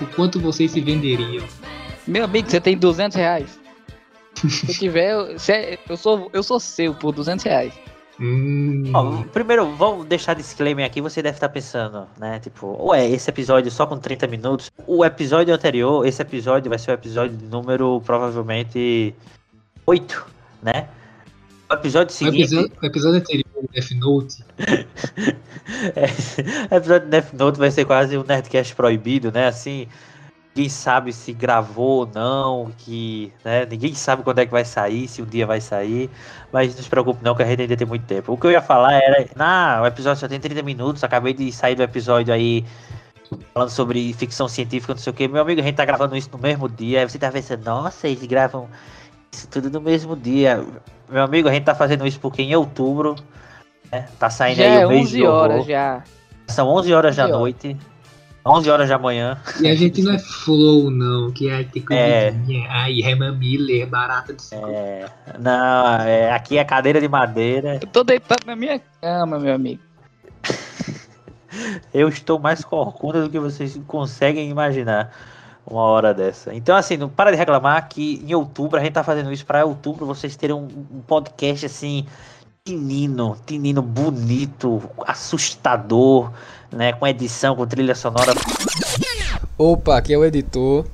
por quanto vocês se venderiam? Meu amigo, você tem 200 reais. Se eu tiver, eu, é- eu, sou, eu sou seu por 200 reais. Hum, Ó, primeiro, vamos deixar disclaimer aqui. Você deve estar pensando, né? Tipo, ué, esse episódio só com 30 minutos. O episódio anterior, esse episódio vai ser o episódio número provavelmente 8, né? O episódio o, seguinte. episódio, o episódio anterior, Death Note, É, episódio de Death Note vai ser quase um Nerdcast proibido, né? Assim, ninguém sabe se gravou ou não, que, né? Ninguém sabe quando é que vai sair, se um dia vai sair. Mas não se preocupe não, que a gente ainda tem muito tempo. O que eu ia falar era, ah, o episódio só tem 30 minutos, acabei de sair do episódio aí falando sobre ficção científica, não sei o que. Meu amigo, a gente tá gravando isso no mesmo dia. Aí você tá pensando, nossa, eles gravam isso tudo no mesmo dia. Meu amigo, a gente tá fazendo isso porque em outubro, né? Tá saindo Já aí é o mês 11 de horror. horas já. São 11 horas da 11 horas. noite. 11 horas da manhã. E a gente não é flow, não, que aí tem É. comidinha. Ai, Herman Miller, barata de cinco. É, não, é, aqui é cadeira de madeira. Eu tô deitado na minha cama, meu amigo. Eu estou mais corcunda do que vocês conseguem imaginar uma hora dessa. Então, assim, não para de reclamar que em outubro, a gente tá fazendo isso para outubro, vocês terem um, um podcast assim, tinino, tinino bonito, assustador, né? Com edição, com trilha sonora. Opa, aqui é o editor.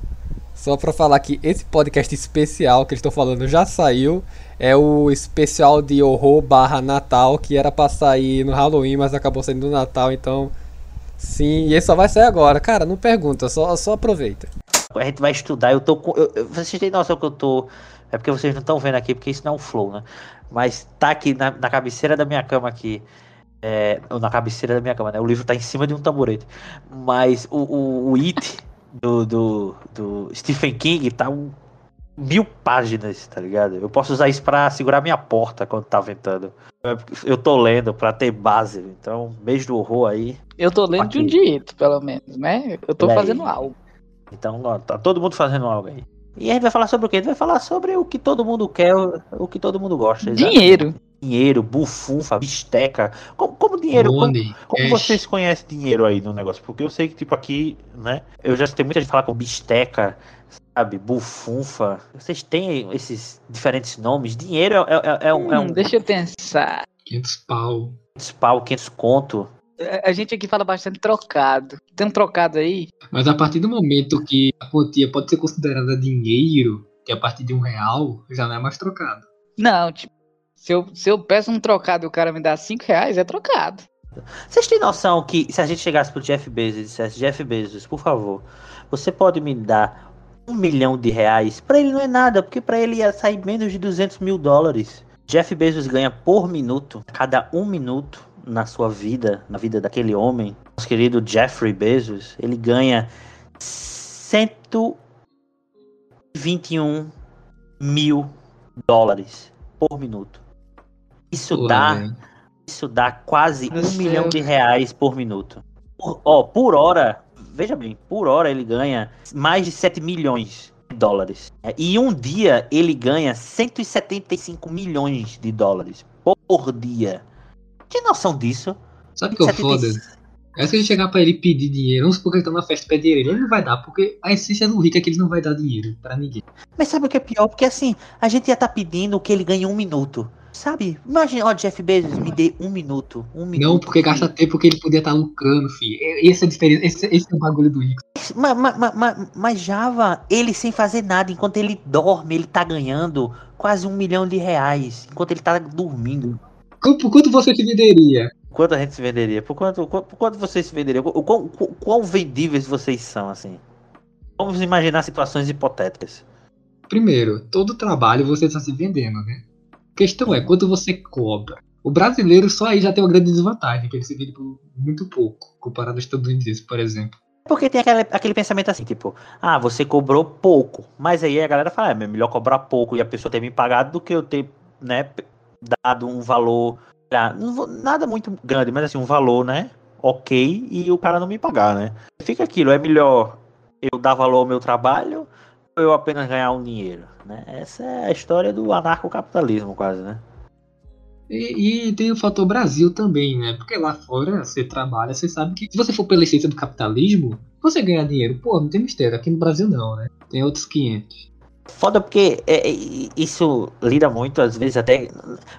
Só pra falar que esse podcast especial que eles estão falando já saiu. É o especial de horror barra Natal, que era pra sair no Halloween, mas acabou saindo no Natal, então. Sim, e esse só vai sair agora. Cara, não pergunta, só, só aproveita. A gente vai estudar, eu tô com. eu- eu- vocês têm noção que eu tô. É porque vocês não estão vendo aqui, porque isso não é um flow, né? Mas tá aqui na, na cabeceira da minha cama aqui. É, ou na cabeceira da minha cama, né? O livro tá em cima de um tamborete. Mas o, o, o It do, do, do Stephen King tá um mil páginas, tá ligado? Eu posso usar isso pra segurar minha porta quando tá ventando. Eu- tô lendo pra ter base. Então, beijo do horror aí. Eu tô lendo de um jeito, pelo menos, né? Eu tô aí. fazendo algo. Então, ó, tá todo mundo fazendo algo aí. E a gente vai falar sobre o quê? A gente vai falar sobre o que todo mundo quer, o que todo mundo gosta. Dinheiro. Dinheiro, bufunfa, bisteca. Como, como dinheiro? Como, Money, como cash. vocês conhecem dinheiro aí no negócio? Porque eu sei que, tipo, aqui, né? Eu já escutei muita gente falar com bisteca, sabe? Bufunfa. Vocês têm esses diferentes nomes. Dinheiro é, é, é um, é Hum, um deixa eu pensar. 500 pau. 500 pau, 500 conto. A- gente aqui fala bastante trocado. Tem um trocado aí? Mas a partir do momento que a quantia pode ser considerada dinheiro, que é a partir de um real, já não é mais trocado. Não, tipo, se eu, se eu peço um trocado e o cara me dá 5 reais, é trocado. Vocês têm noção que se a gente chegasse pro Jeff Bezos e dissesse, Jeff Bezos, por favor, você pode me dar um milhão de reais? Pra ele não é nada, porque pra ele ia sair menos de 200 mil dólares. Jeff Bezos ganha por minuto, cada um minuto na sua vida, na vida daquele homem, nosso querido Jeffrey Bezos, ele ganha 121 mil dólares por minuto. Isso dá isso dá quase Meu um milhão Deus. de reais por minuto. Por, ó, por hora, veja bem, por hora ele ganha mais de 7 milhões de dólares. É, E um dia ele ganha 175 milhões de dólares por dia. Tem noção disso? Sabe o que é o foda? É se a gente chegar pra ele pedir dinheiro, vamos supor que ele tá na festa e pede dinheiro, ele não vai dar, porque a essência do rico é que ele não vai dar dinheiro pra ninguém. Mas sabe o que é pior? Porque assim, a gente ia estar pedindo que ele ganhe um minuto. Sabe? Imagina, ó, Jeff Bezos, me dê um minuto. Um minuto. Não, porque gasta tempo que ele podia estar lucrando, filho. Essa é a diferença, esse, esse é o bagulho do rico. Mas, mas, mas- mas- mas Java, ele sem fazer nada, enquanto ele dorme, ele tá ganhando quase um milhão de reais. Enquanto ele tá dormindo. Por quanto você se venderia? Quanto a gente se venderia? Por quanto, qu- por quanto vocês se venderiam? O quão, qu- quão vendíveis vocês são, assim? Vamos imaginar situações hipotéticas. Primeiro, todo trabalho você está se vendendo, né? A questão é quanto você cobra. O brasileiro só aí já tem uma grande desvantagem, que ele se vende por muito pouco, comparado aos estadunidenses, por exemplo. Porque tem aquele, aquele pensamento assim, tipo, ah, você cobrou pouco. Mas aí a galera fala, é melhor cobrar pouco e a pessoa ter me pagado do que eu ter, né, dado um valor, ah, nada muito grande, mas assim, um valor, né, ok, e o cara não me pagar, né. Fica aquilo, é melhor eu dar valor ao meu trabalho ou eu apenas ganhar um dinheiro, né. Essa é a história do anarcocapitalismo quase, né. E, e tem o fator Brasil também, né? Porque lá fora você trabalha, você sabe que se você for pela essência do capitalismo, você ganha dinheiro. Pô, não tem mistério. Aqui no Brasil não, né? Tem outros 500. Foda porque é, é, isso lida muito, às vezes, até.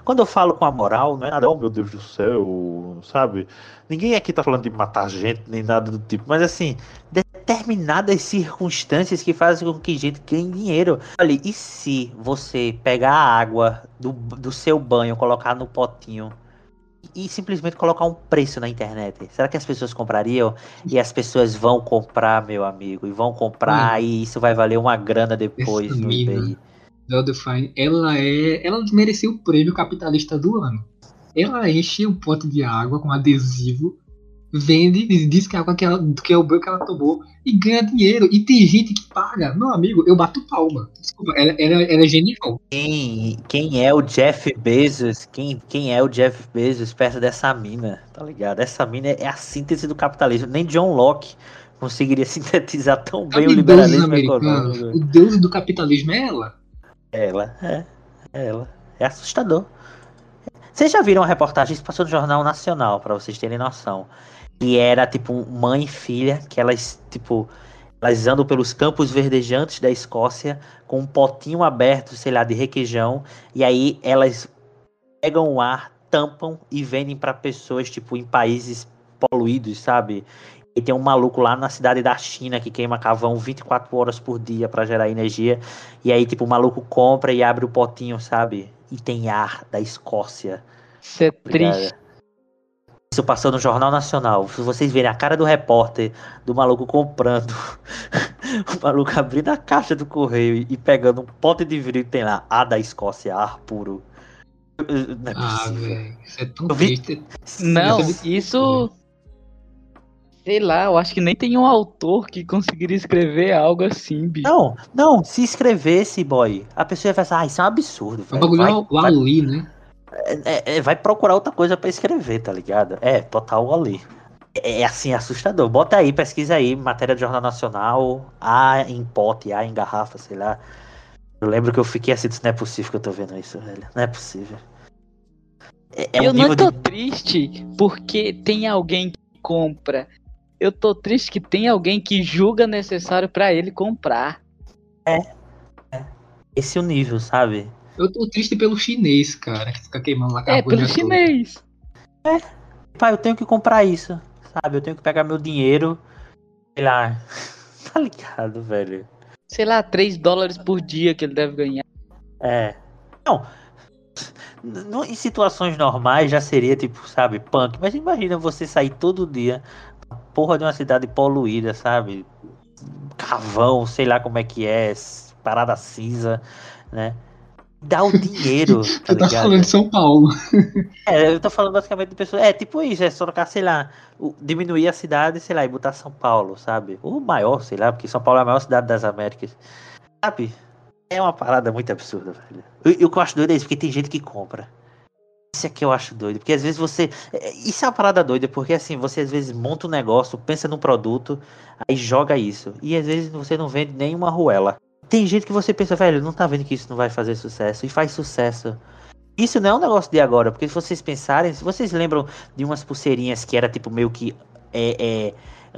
Quando eu falo com a moral, não é nada, oh meu Deus do céu, sabe? Ninguém aqui tá falando de matar gente, nem nada do tipo, mas assim, determinadas circunstâncias que fazem com que gente ganhe dinheiro. Olha, e se você pegar a água do, do seu banho, colocar no potinho e simplesmente colocar um preço na internet. Será que as pessoas comprariam? E as pessoas vão comprar, meu amigo, e vão comprar, hum. e isso vai valer uma grana depois Essa no eBay. Define, ela é. Ela mereceu o prêmio capitalista do ano. Ela enche um pote de água com adesivo vende, diz que é água que, ela, que é o banho que ela tomou e ganha dinheiro. E tem gente que paga. Meu amigo, eu bato palma. Desculpa, ela, ela, ela é genial. Quem, quem é o Jeff Bezos? Quem, quem é o Jeff Bezos perto dessa mina? Tá ligado? Essa mina é a síntese do capitalismo. Nem John Locke conseguiria sintetizar tão bem o liberalismo econômico. O deus do capitalismo é ela. Ela, é. É ela. É assustador. Vocês já viram uma reportagem, isso passou no Jornal Nacional, para vocês terem noção e era tipo mãe e filha, que elas, tipo, elas andam pelos campos verdejantes da Escócia com um potinho aberto, sei lá, de requeijão, e aí elas pegam o ar, tampam e vendem para pessoas, tipo, em países poluídos, sabe? E tem um maluco lá na cidade da China que queima carvão 24 horas por dia para gerar energia. E aí, tipo, o maluco compra e abre o potinho, sabe? E tem ar da Escócia. Isso é triste. Isso passou no Jornal Nacional. Se vocês verem a cara do repórter, do maluco comprando, o maluco abrindo a caixa do correio e pegando um pote de vidro e tem lá, A da Escócia, ar puro. Não é ah, velho, isso é tão triste. Não, isso. Sei lá, eu acho que nem tem um autor que conseguiria escrever algo assim, bicho. Não, não, se escrevesse, boy, a pessoa ia pensar, ah, isso é um absurdo. É um bagulho ali, né? É, é, vai procurar outra coisa para escrever, tá ligado? É, total ali. É, é assim, assustador. Bota aí, pesquisa aí, matéria do Jornal Nacional, A em pote, A em garrafa, sei lá. Eu lembro que eu fiquei assim, não é possível que eu tô vendo isso, velho. Não é possível. É, é eu um não tô de... triste porque tem alguém que compra. Eu tô triste que tem alguém que julga necessário para ele comprar. É. é. Esse é o nível, sabe? Eu tô triste pelo chinês, cara, que fica queimando lá É, pelo chinês. É. Pai, eu tenho que comprar isso, sabe? Eu tenho que pegar meu dinheiro, sei lá. tá ligado, velho? Sei lá, 3 dólares por dia que ele deve ganhar. É. Não. No, em situações normais já seria tipo, sabe, punk. Mas imagina você sair todo dia na porra de uma cidade poluída, sabe? Cavão, sei lá como é que é, parada cinza, né? Dá o dinheiro. Tá Você tá falando de São Paulo. É, eu tô falando basicamente de pessoas. É tipo isso, é só trocar, sei lá, diminuir a cidade, sei lá, e botar São Paulo, sabe? O maior, sei lá, porque São Paulo é a maior cidade das Américas. Sabe? É uma parada muito absurda, velho. E o que eu acho doido é isso, porque tem gente que compra. Isso é que eu acho doido, porque às vezes você. É, isso é uma parada doida, porque assim, você às vezes monta um negócio, pensa num produto, aí joga isso. E às vezes você não vende nenhuma ruela. Tem gente que você pensa, velho, não tá vendo que isso não vai fazer sucesso e faz sucesso. Isso não é um negócio de agora, porque se vocês pensarem, se vocês lembram de umas pulseirinhas que era tipo meio que é, é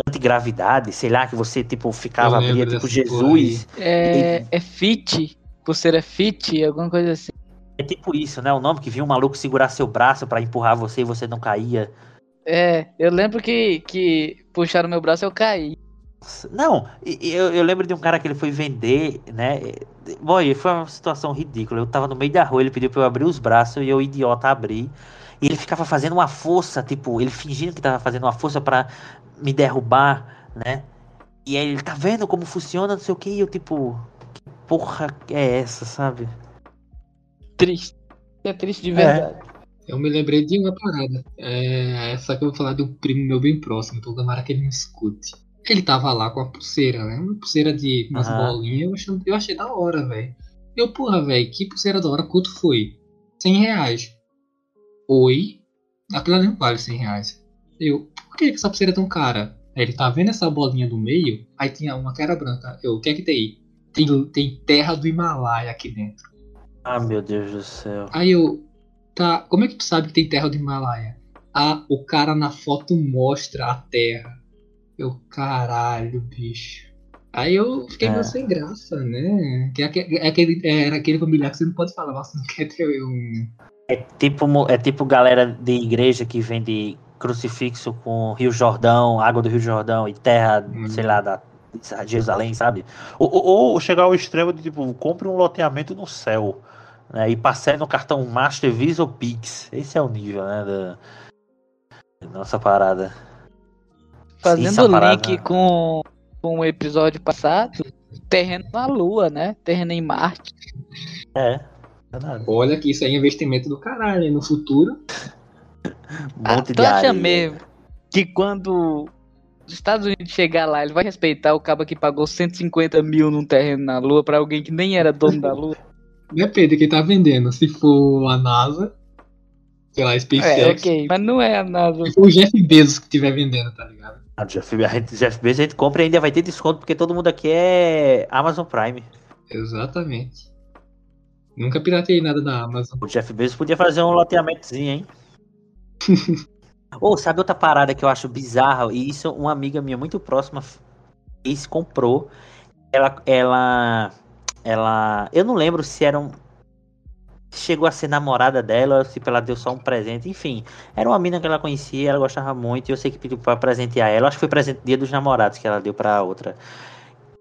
antigravidade, sei lá, que você tipo ficava abria, tipo Jesus. É, e... é fit, pulseira fit, alguma coisa assim. É tipo isso, né? O nome que vinha um maluco segurar seu braço para empurrar você e você não caía. É, eu lembro que, que puxaram meu braço e eu caí. Não, eu, eu, lembro de um cara que ele foi vender, né? Boy, foi uma situação ridícula. Eu tava no meio da rua, ele pediu pra eu abrir os braços e eu, idiota, abri. E ele ficava fazendo uma força, tipo, ele fingindo que tava fazendo uma força para me derrubar, né? E aí ele tá vendo como funciona, não sei o que, e eu, tipo, que porra é essa, sabe? Triste. É triste de verdade. É. Eu me lembrei de uma parada. É, só que eu vou falar de um primo meu bem próximo, então tomara que ele me escute. Ele tava lá com a pulseira, né? Uma pulseira de umas uhum. bolinhas. Eu achei, eu achei da hora, velho. Eu, porra, velho, que pulseira da hora. Quanto foi? 100 reais. Oi? Aquilo ali não vale 100 reais. Eu, por que essa pulseira é tão cara? Aí ele tá vendo essa bolinha do meio? Aí tinha uma que era branca. Eu, o que é que tem? Tem, tem terra do Himalaia aqui dentro. Ah, meu Deus do céu. Aí eu, Tá, como é que tu sabe que tem terra do Himalaia? Ah, o cara na foto mostra a terra. Eu, caralho, bicho. Aí eu fiquei É. meio sem graça, né? Que é é aquele, era aquele familiar que você não pode falar, você não quer ter um. É tipo, é tipo galera de igreja que vende crucifixo com Rio Jordão, água do Rio Jordão e terra, Hum. sei lá, da Jerusalém, sabe? Ou, ou- ou chegar ao extremo de tipo, compre um loteamento no céu. Né, e passei no cartão Master Visa ou Pix. Esse é o nível, né? Da nossa parada. Fazendo parada- link com, com o episódio passado, terreno na Lua, né? Terreno em Marte. É. Olha que isso aí é investimento do caralho, hein? No futuro. Um Ah, monte tu de acha mesmo que quando os Estados Unidos chegar lá, ele vai respeitar o cabo que pagou 150 mil num terreno na Lua pra alguém que nem era dono da Lua? Depende de quem tá vendendo. Se for a NASA, sei lá, é, SpaceX. ok, mas não é a NASA. Se for o Jeff Bezos que estiver vendendo, tá ligado? Ah, Jeff, a gente, Jeff Bezos a gente compra e ainda vai ter desconto, porque todo mundo aqui é Amazon Prime. Exatamente. Nunca piratei nada da Amazon. O Jeff Bezos podia fazer um loteamentozinho, hein? Ou sabe outra parada que eu acho bizarra? E isso uma amiga minha muito próxima fez, comprou. Ela, ela, ela, eu não lembro se era um, chegou a ser namorada dela, se ela deu só um presente. Enfim, era uma mina que ela conhecia, ela gostava muito. E eu sei que pediu pra presentear ela. Acho que foi presente dia dos namorados que ela deu pra outra.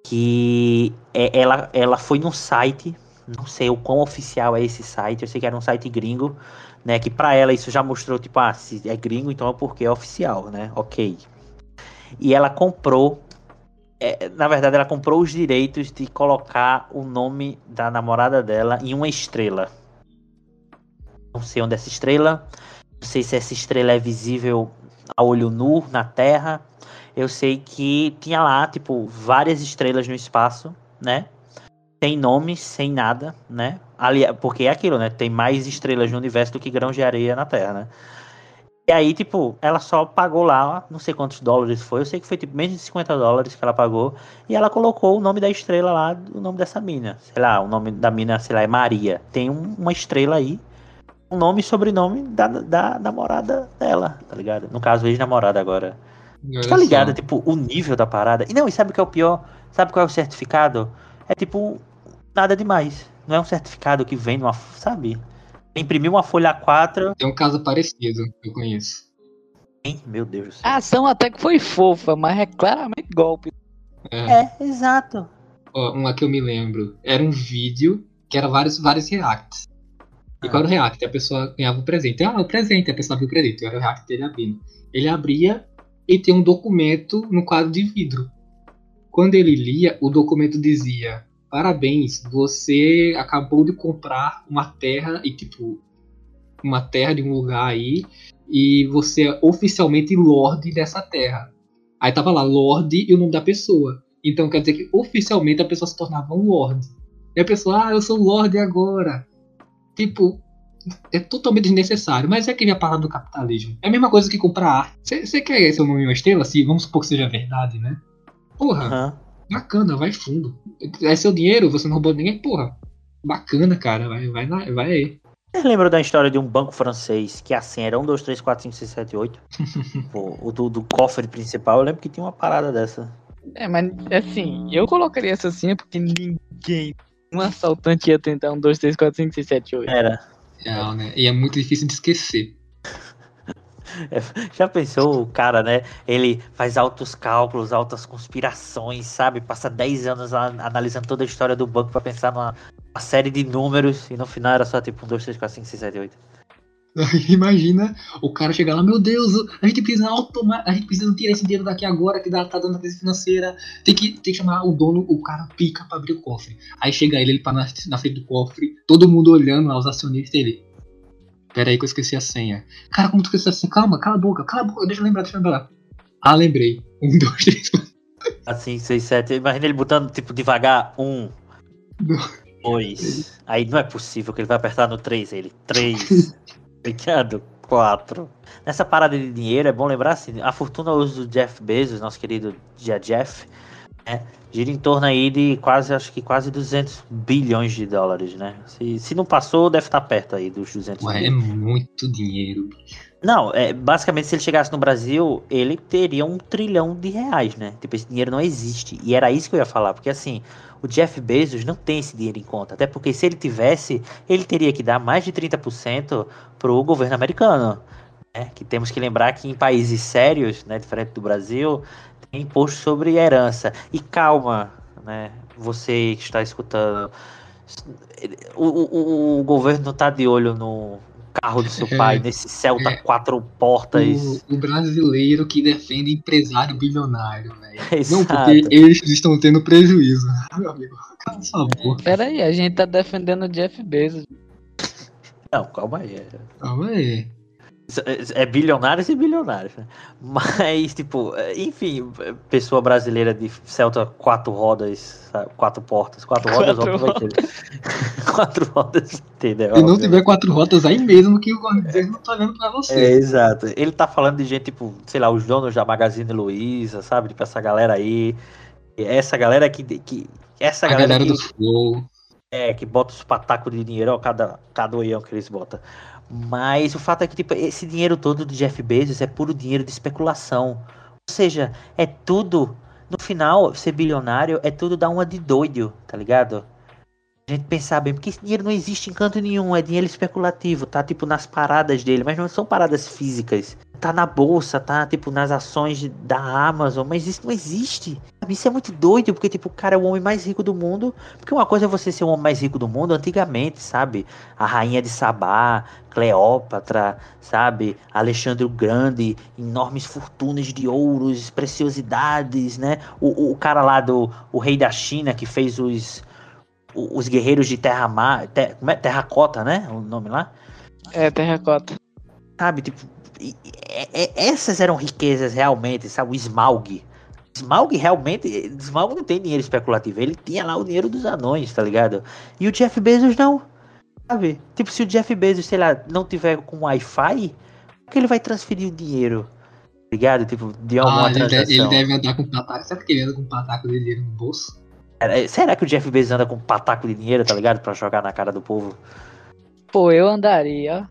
Que é- ela, ela foi num site não sei o quão oficial é esse site, eu sei que era um site gringo, né? Que pra ela isso já mostrou, tipo, ah, se é gringo, então é porque é oficial, né? Ok. E ela comprou, é, na verdade, ela comprou os direitos de colocar o nome da namorada dela em uma estrela. Não sei onde é essa estrela, não sei se essa estrela é visível a olho nu na Terra. Eu sei que tinha lá, tipo, várias estrelas no espaço, né? sem nome, sem nada, né? Ali, porque é aquilo, né? Tem mais estrelas no universo do que grãos de areia na Terra, né? E aí, tipo, ela só pagou lá, não sei quantos dólares foi, eu sei que foi tipo menos de 50 dólares que ela pagou, e ela colocou o nome da estrela lá, o nome dessa mina. Sei lá, o nome da mina, sei lá, é Maria. Tem um- uma estrela aí, o nome e sobrenome da, da namorada dela, tá ligado? No caso, ex-namorada agora. Olha Tá ligado? só. Tipo, o nível da parada. E não, e sabe o que é o pior? Sabe qual é o certificado? É tipo, nada demais. Não é um certificado que vem numa. Sabe? Imprimir uma folha A4. Tem um caso parecido que eu conheço. Hein? Meu Deus do céu. A ação até que foi fofa, mas é claramente golpe. É. É, exato. Ó, uma que eu me lembro. Era um vídeo que era vários, vários reacts. E Ah. qual era o react? A pessoa ganhava um presente. Ah, o presente. A pessoa viu o presente. Era o react dele abrindo. Ele abria e tem um documento no quadro de vidro. Quando ele lia, o documento dizia: Parabéns, você acabou de comprar uma terra e tipo uma terra de um lugar aí e você é oficialmente lord dessa terra. Aí tava lá lord e o nome da pessoa. Então quer dizer que oficialmente a pessoa se tornava um lord. E a pessoa, ah, eu sou lord agora. Tipo, é totalmente desnecessário, mas é que vem a parada do capitalismo. É a mesma coisa que comprar arte. Você quer seu nome uma estrela? Se vamos supor que seja verdade, né? Porra, Aham. bacana, vai fundo. É seu dinheiro, você não roubou de ninguém, porra. Bacana, cara, vai, vai, vai aí. Vocês lembram da história de um banco francês que assim era 1, 2, 3, 4, 5, 6, 7, 8? Pô, o do, do cofre principal, eu lembro que tinha uma parada dessa. É, mas assim, eu colocaria essa assim porque ninguém, um assaltante ia tentar um 2, 3, 4, 5, 6, 7, 8. Era. Real, né? E é muito difícil de esquecer. Já pensou o cara, né? Ele faz altos cálculos, altas conspirações, sabe? Passa 10 anos lá analisando toda a história do banco pra pensar numa uma série de números e no final era só tipo 1, 2, 3, 4, 5, 6, 7, 8. Imagina o cara chegar lá, meu Deus, a gente precisa automa a gente precisa tirar esse dinheiro daqui agora que dá, tá dando crise financeira. Tem que, tem que chamar o dono, o cara pica pra abrir o cofre. Aí chega ele, ele tá na, na frente do cofre, todo mundo olhando lá, os acionistas ele. Pera aí que eu esqueci a senha. Cara, como tu esqueceu a senha? Calma, cala a boca, cala a boca, deixa eu lembrar, deixa eu lembrar. Ah, lembrei. Um, dois, três, quatro. Assim, 6, 7. Imagina ele botando tipo devagar. 1, 2. Aí não é possível que ele vai apertar no 3. Ele 3. Obrigado. 4. Nessa parada de dinheiro é bom lembrar assim: a fortuna hoje do Jeff Bezos, nosso querido Dia Jeff, É, gira em torno aí de quase, acho que quase 200 bilhões de dólares, né? Se, se não passou, deve estar perto aí dos 200 Ué, é muito dinheiro. Não, é, basicamente se ele chegasse no Brasil, ele teria um trilhão de reais, né? Tipo, esse dinheiro não existe. E era isso que eu ia falar, porque assim, o Jeff Bezos não tem esse dinheiro em conta. Até porque se ele tivesse, ele teria que dar mais de 30% pro governo americano. Né? Que temos que lembrar que em países sérios, né, diferente do Brasil, tem imposto sobre herança. E calma, né? Você que está escutando. O, o, o governo não está de olho no carro do seu é, pai, nesse Celta é, quatro portas. O, o, brasileiro que defende empresário bilionário, velho. Não, porque eles estão tendo prejuízo. Meu amigo, cala sua boca. Pera aí, a gente tá defendendo o Jeff Bezos. Não, calma aí. Calma aí. É bilionários e bilionários, né? Mas, tipo, enfim, pessoa brasileira de Celta quatro rodas, quatro portas, quatro rodas, quatro óbvio vai ter. quatro rodas, entendeu? Se não tiver quatro rodas aí mesmo que o governo não tá olhando pra você. É, exato. Ele tá falando de gente, tipo, sei lá, os donos da Magazine Luiza, sabe? Tipo, essa galera aí. Essa galera que. que essa A galera, galera que, do Flow. É, que bota os patacos de dinheiro, ó, cada, cada oião que eles botam. Mas o fato é que tipo, esse dinheiro todo do Jeff Bezos é puro dinheiro de especulação. Ou seja, é tudo. No final, ser bilionário é tudo dar uma de doido, tá ligado? A gente pensar bem, porque esse dinheiro não existe em canto nenhum, é dinheiro especulativo, tá tipo nas paradas dele, mas não são paradas físicas. Tá na bolsa, tá tipo nas ações da Amazon, mas isso não existe. Isso é muito doido, porque tipo, o cara é o homem mais rico do mundo. Porque uma coisa é você ser o homem mais rico do mundo antigamente, sabe? A rainha de Sabá, Cleópatra, sabe? Alexandre o Grande, enormes fortunas de ouros, preciosidades, né? O, o cara lá do o rei da China que fez os os guerreiros de Terra Mar, ter, como é? Terracota, né? O nome lá? É, Terracota. Sabe, tipo, essas eram riquezas realmente, sabe? O Smaug. Smaug realmente, Smaug não tem dinheiro especulativo, ele tinha lá o dinheiro dos anões, tá ligado? E o Jeff Bezos não, sabe? Tipo, se o Jeff Bezos, sei lá, não tiver com Wi-Fi, como que ele vai transferir o dinheiro? Tá ligado? Tipo, de alguma ah, ele transação. Deve, ele deve andar com pataco. Será que ele anda com pataco de dinheiro no bolso? Será que o Jeff Bezos anda com um pataco de dinheiro, tá ligado? Pra jogar na cara do povo? Pô, eu andaria.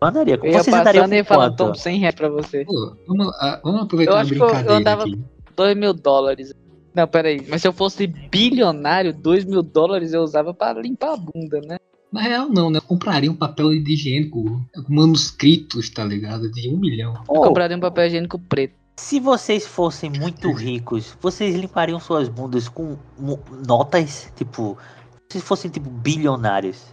Eu andaria. Eu ia Vocês andariam e falar, toma 100 reais pra você. Pô, vamos, uh, vamos aproveitar eu acho que eu, eu andava aqui. 2 mil dólares. Não, peraí. Mas se eu fosse bilionário, 2 mil dólares eu usava pra limpar a bunda, né? Na real, não, né? Eu compraria um papel de higiênico manuscritos, tá ligado? De um milhão. Eu compraria um papel higiênico preto. Se vocês fossem muito ricos, vocês limpariam suas bundas com notas, tipo, se fossem tipo bilionários.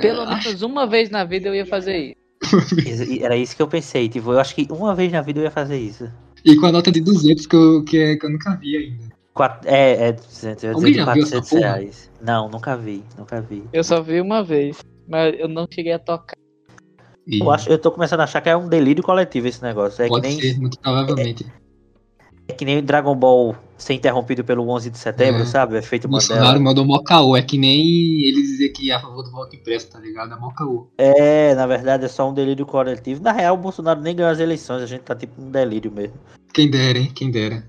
Pelo menos uma vez na vida eu ia fazer isso. Era isso que eu pensei, tipo, eu acho que uma vez na vida eu ia fazer isso. E com a nota de 200 que eu, que, é, que eu nunca vi ainda. Quatro, é, é 200, eu ia dizer 400 reais. Não, nunca vi, nunca vi. Eu só vi uma vez, mas eu não cheguei a tocar. E... Eu, acho, eu tô começando a achar que é um delírio coletivo esse negócio. É Pode que nem, ser, muito provavelmente. É, é, que nem o Dragon Ball ser interrompido pelo 11 de setembro, é. sabe? É feito o Bolsonaro mandou mó caô. É que nem ele dizer que é a favor do voto impresso, tá ligado? É mó caô. É, na verdade é só um delírio coletivo. Na real, o Bolsonaro nem ganhou as eleições. A gente tá tipo um delírio mesmo. Quem dera, hein? Quem dera.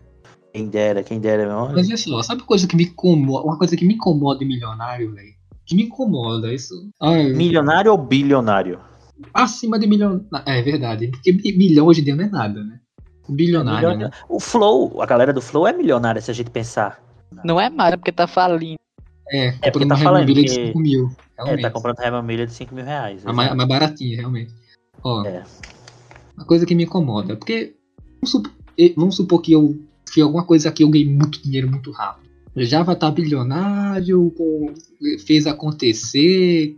Quem dera, quem dera, meu Mas é só, sabe coisa que me incomoda? Uma coisa que me incomoda em milionário, velho? Que me incomoda, isso. Ai, milionário ou bilionário? acima de milhão. É verdade, porque milhão hoje em dia não é nada, né? Bilionário, é né? O Flow, a galera do Flow é milionária, se a gente pensar. Não é mais, é porque tá falindo. É, é porque tá falando de 5 mil. Realmente. É, tá comprando uma milha de 5 mil reais. A mais, a mais baratinha, realmente. Ó, é. uma coisa que me incomoda, porque vamos supor, vamos supor que eu fiz alguma coisa aqui, eu ganhei muito dinheiro muito rápido. Já vai estar tá bilionário, fez acontecer,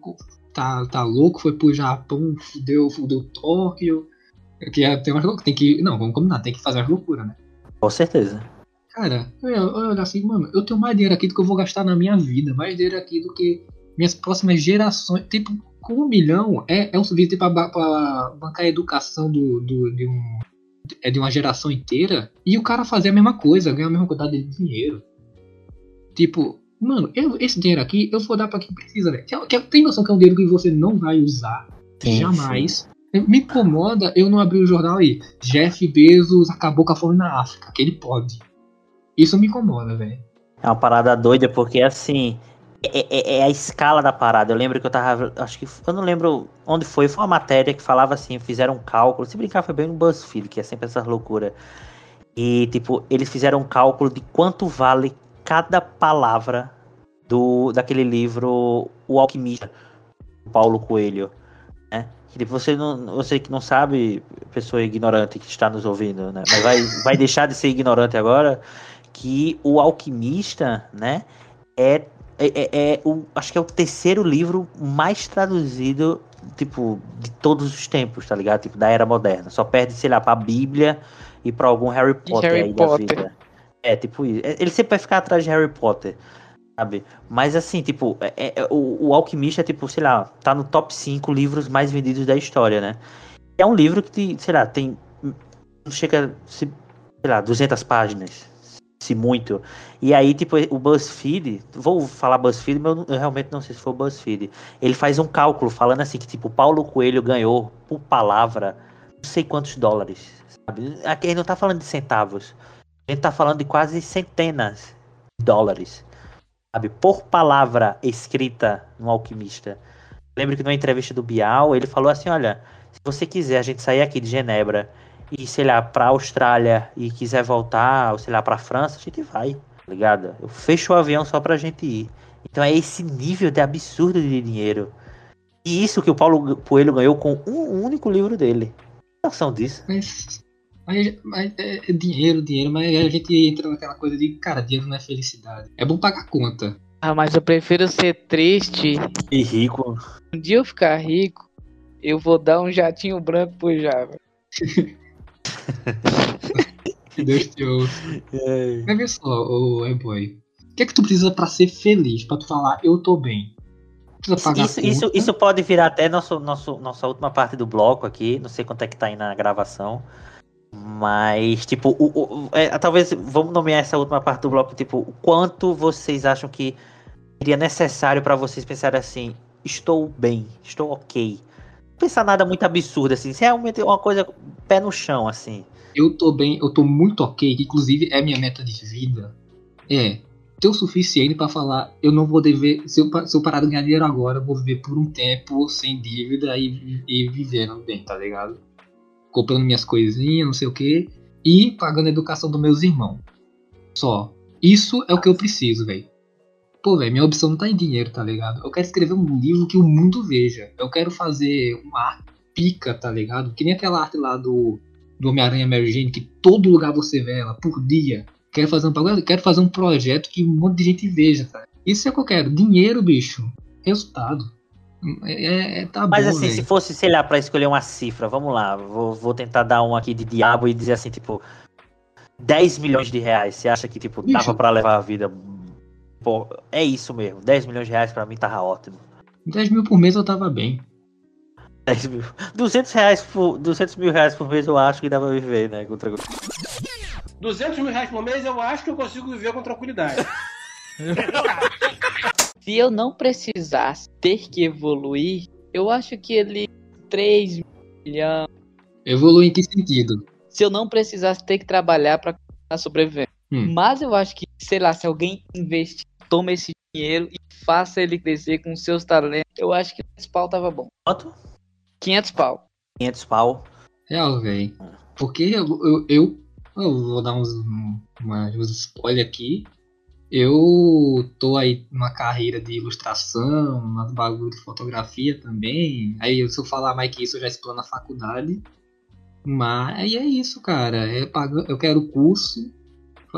tá, tá louco, foi pro Japão, fudeu, fudeu Tóquio. Que é, tem umas tem que. Não, vamos combinar, tem que fazer umas loucuras, né? Com certeza. Cara, olha assim, mano, eu tenho mais dinheiro aqui do que eu vou gastar na minha vida, mais dinheiro aqui do que minhas próximas gerações. Tipo, com um milhão é, é o suficiente pra, pra bancar a educação do, do, de, um, é de uma geração inteira e o cara fazer a mesma coisa, ganhar a mesma quantidade de dinheiro. Tipo, Mano, eu, esse dinheiro aqui eu vou dar pra quem precisa, velho. Tem noção que é um dinheiro que você não vai usar sim, jamais. Sim. Me incomoda eu não abrir o jornal aí. Jeff Bezos acabou com a fome na África, que ele pode. Isso me incomoda, velho. É uma parada doida, porque assim. É, é, é, a escala da parada. Eu lembro que eu tava. Acho que. Eu não lembro onde foi. Foi uma matéria que falava assim: fizeram um cálculo. Se brincar, foi bem no BuzzFeed, que é sempre essa loucura. E, tipo, eles fizeram um cálculo de quanto vale cada palavra do daquele livro O Alquimista, do Paulo Coelho. Que, você, não, você que não sabe, pessoa ignorante que está nos ouvindo, né? Mas vai, vai deixar de ser ignorante agora que o Alquimista, né, é, é, é, é, o, acho que é o terceiro livro mais traduzido, tipo, de todos os tempos, tá ligado? Tipo, da era moderna. Só perde, sei lá, pra Bíblia e pra algum Harry Potter Harry aí Potter. da vida. É, tipo isso. Ele sempre vai ficar atrás de Harry Potter, sabe? Mas assim, tipo, é, é, o, o Alquimista é, tipo, sei lá, tá no top 5 livros mais vendidos da história, né? É um livro que, sei lá, tem. Chega, sei lá, 200 páginas, se muito. E aí, tipo, o BuzzFeed, vou falar BuzzFeed, mas eu, eu, realmente não sei se foi o BuzzFeed. Ele faz um cálculo falando assim que, tipo, Paulo Coelho ganhou por palavra não sei quantos dólares, sabe? Aqui ele não tá falando de centavos. A gente tá falando de quase centenas de dólares, sabe? Por palavra escrita no Alquimista. Lembro que numa entrevista do Bial, ele falou assim, olha, se você quiser a gente sair aqui de Genebra e, sei lá, pra Austrália e quiser voltar, ou sei lá, pra França, a gente vai, tá ligado? Eu fecho o avião só pra gente ir. Então é esse nível de absurdo de dinheiro. E isso que o Paulo Coelho ganhou com um único livro dele. Noção disso? Mas, mas é, é dinheiro, dinheiro, mas a gente entra naquela coisa de, cara, dinheiro não é felicidade. É bom pagar conta. Ah, mas eu prefiro ser triste e rico. Um dia eu ficar rico, eu vou dar um jatinho branco pro Java. Deus te ouça. É. Mas vê só, o oh, boy. O que é que tu precisa para ser feliz? Para tu falar, eu tô bem? Isso, isso, isso, pode virar até nosso, nosso, nossa última parte do bloco aqui. Não sei quanto é que tá aí na gravação. Mas, tipo, o, o é, talvez vamos nomear essa última parte do bloco, tipo, o quanto vocês acham que seria necessário para vocês pensarem assim, estou bem, estou ok pensar nada muito absurdo, assim. Se é realmente uma coisa pé no chão, assim. Eu tô bem, eu tô muito ok, inclusive é minha meta de vida. É ter o suficiente para falar, eu não vou dever, se eu, se eu parar de ganhar dinheiro agora, eu vou viver por um tempo sem dívida e, e vivendo bem, tá ligado? Comprando minhas coisinhas, não sei o que, e pagando a educação dos meus irmãos. Só. Isso é o que eu preciso, velho. Pô, velho, minha opção não tá em dinheiro, tá ligado? Eu quero escrever um livro que o mundo veja. Eu quero fazer uma arte pica, tá ligado? Que nem aquela arte lá do, do Homem-Aranha Mary Jane, que todo lugar você vê ela, por dia. Quero fazer um quero fazer um projeto que um monte de gente veja, tá? Isso é o que eu quero. Dinheiro, bicho. Resultado. É, é, tá Mas bom, assim, véio. se fosse, sei lá, pra escolher uma cifra, vamos lá. Vou, vou tentar dar um aqui de diabo e dizer assim, tipo, 10 milhões de reais. Você acha que, tipo, bicho, dava pra levar a vida Pô, é isso mesmo. 10 milhões de reais pra mim tava ótimo. 10 mil por mês eu tava bem. 10 mil. 200, reais por, 200 mil reais por mês eu acho que dá pra viver, né? Com 200 mil reais por mês eu acho que eu consigo viver com tranquilidade. Se eu não precisasse ter que evoluir, eu acho que ele 3 milhões. Evoluir em que sentido? Se eu não precisasse ter que trabalhar para sobreviver. Hum. Mas eu acho que, sei lá, se alguém investir, toma esse dinheiro e faça ele crescer com seus talentos, eu acho que 500 pau tava bom. Quanto? 500 pau. 500 pau. Real, velho. Porque eu, eu, eu, eu, vou dar uns, uma, uns spoiler aqui. Eu tô aí numa carreira de ilustração, umas bagulho de fotografia também. Aí, se eu falar mais que isso, eu já explano a faculdade. Mas é isso, cara. É, eu quero curso,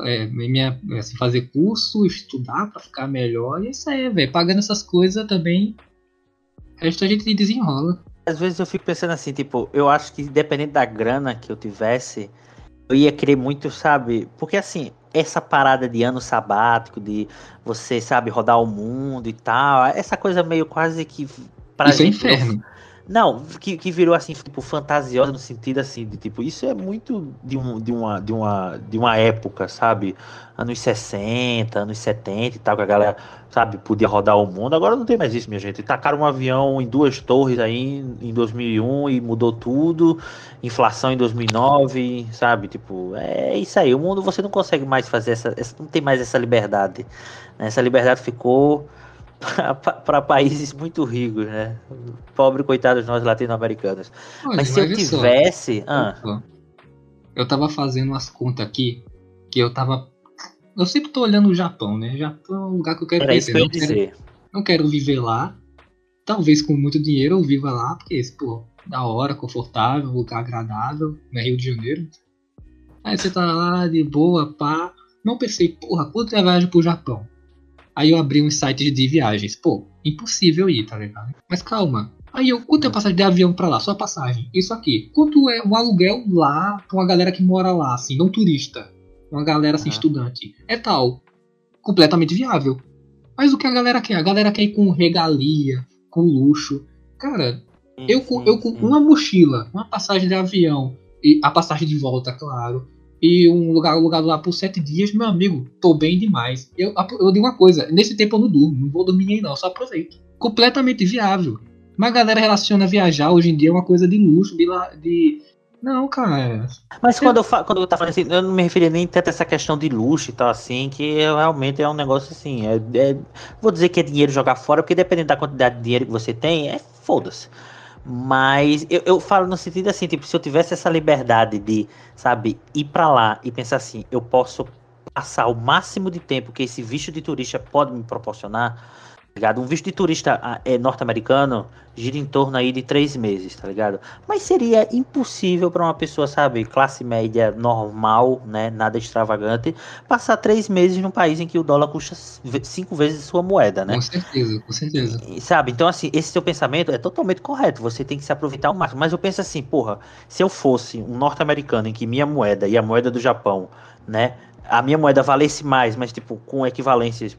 é, minha, assim, fazer curso, estudar para ficar melhor. E isso aí, velho. Pagando essas coisas também, resto a gente desenrola. Às vezes eu fico pensando assim, tipo, eu acho que dependendo da grana que eu tivesse, eu ia querer muito, sabe? Porque assim, essa parada de ano sabático, de você, sabe, rodar o mundo e tal, essa coisa meio quase que pra Isso é gente. É inferno. Não, que, que virou assim, tipo, fantasiosa no sentido assim, de tipo, isso é muito de, um, de, uma, de, uma, de uma época, sabe? Anos 60, anos 70 e tal, que a galera, sabe, podia rodar o mundo. Agora não tem mais isso, minha gente. Tacaram um avião em duas torres aí em 2001 e mudou tudo. Inflação em 2009, sabe? Tipo, é isso aí. O mundo você não consegue mais fazer essa. essa não tem mais essa liberdade. Né? Essa liberdade ficou para países muito ricos, né? Pobre coitados nós latino-americanos. Mas se eu tivesse. Ah. Eu tava fazendo umas contas aqui que eu tava. Eu sempre tô olhando o Japão, né? Japão é um lugar que eu quero Era. Isso que eu não. Quero, não quero viver lá. Talvez com muito dinheiro eu viva lá, porque, pô, da hora, confortável, lugar agradável, né? Rio de Janeiro. Aí você tá lá de boa, pá. Não pensei, porra, quanto é a viagem pro Japão? Aí eu abri um site de viagens. Pô, impossível ir, tá ligado? Mas calma. Aí eu, quanto é a passagem de avião pra lá? Só a passagem. Isso aqui. Quanto é um aluguel lá pra uma galera que mora lá, assim, não turista? Uma galera assim, uhum. estudante. É tal. Completamente viável. Mas o que a galera quer? A galera quer ir com regalia, com luxo. Cara, eu, com, eu com uma mochila, uma passagem de avião e a passagem de volta, claro e um lugar alugado lá por sete dias, meu amigo, tô bem demais. Eu, eu digo uma coisa, nesse tempo eu não durmo, não vou dormir nem não, só aproveito. Completamente viável. Mas a galera relaciona viajar hoje em dia é uma coisa de luxo, de, de... Não, cara. Mas quando eu, quando eu tava falando assim, eu não me referia nem tanto a essa questão de luxo e tal, assim, que realmente é um negócio assim. É, é, vou dizer que é dinheiro jogar fora, porque dependendo da quantidade de dinheiro que você tem, é foda-se. Mas eu, eu falo no sentido assim, tipo, se eu tivesse essa liberdade de, sabe, ir para lá e pensar assim, eu posso passar o máximo de tempo que esse visto de turista pode me proporcionar, ligado? Um visto de turista ah, é, norte-americano gira em torno aí de três meses, tá ligado? Mas seria impossível para uma pessoa, sabe, classe média normal, né, nada extravagante, passar três meses num país em que o dólar custa cinco vezes sua moeda, né? Com certeza, com certeza. E, sabe, então assim, esse seu pensamento é totalmente correto, você tem que se aproveitar ao máximo. Mas eu penso assim, porra, se eu fosse um norte-americano em que minha moeda e a moeda do Japão, né, a minha moeda valesse mais, mas tipo, com equivalências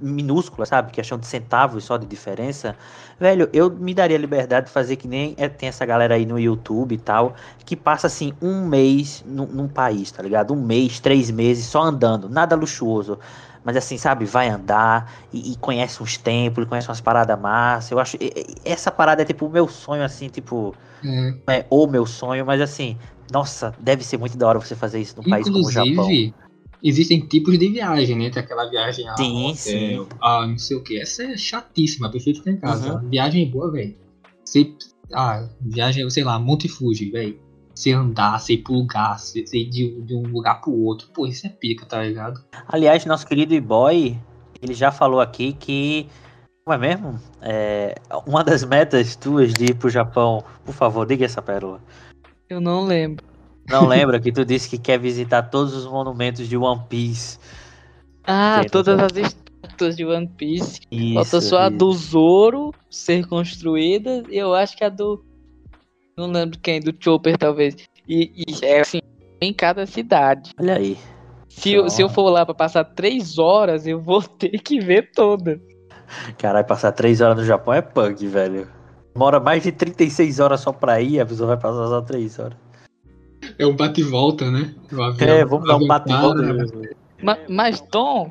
minúscula, sabe? Questão de centavos só de diferença. Velho, eu me daria liberdade de fazer que nem é, tem essa galera aí no YouTube e tal, que passa assim um mês num, num país, tá ligado? Um mês, três meses só andando, nada luxuoso. Mas assim, sabe, vai andar e, e conhece uns templos, conhece umas paradas massas. Eu acho. Essa parada é tipo o meu sonho, assim, tipo. Hum. É o meu sonho, mas assim, nossa, deve ser muito da hora você fazer isso num país como o Japão existem tipos de viagem, né? Tem aquela viagem a sim, hotel, sim. a não sei o que. Essa é chatíssima, prefiro ficar em casa. Uhum. Viagem boa, velho. Você, ah, viagem, sei lá, Monte Fuji, velho. Você andar, você ir pro lugar, ir de, de, um lugar pro outro. Pô, isso é pica, tá ligado? Aliás, nosso querido boy, ele já falou aqui que. Como é mesmo? É, uma das metas tuas de ir pro Japão, por favor, diga essa pérola. Eu não lembro. Não lembra que tu disse que quer visitar todos os monumentos de One Piece? Ah, todas as estátuas de One Piece. Isso, Falta só a do Zoro ser construída. E eu acho que a do. Não lembro quem, do Chopper talvez. E, e é assim, em cada cidade. Olha aí. Se, eu, se eu for lá pra passar três horas, eu vou ter que ver toda. Caralho, passar três horas no Japão é punk, velho. Mora mais de 36 horas só pra ir, a pessoa vai passar só três horas. É um bate-volta, né? é, vamos dar um bate-volta. Mas, mas, Tom,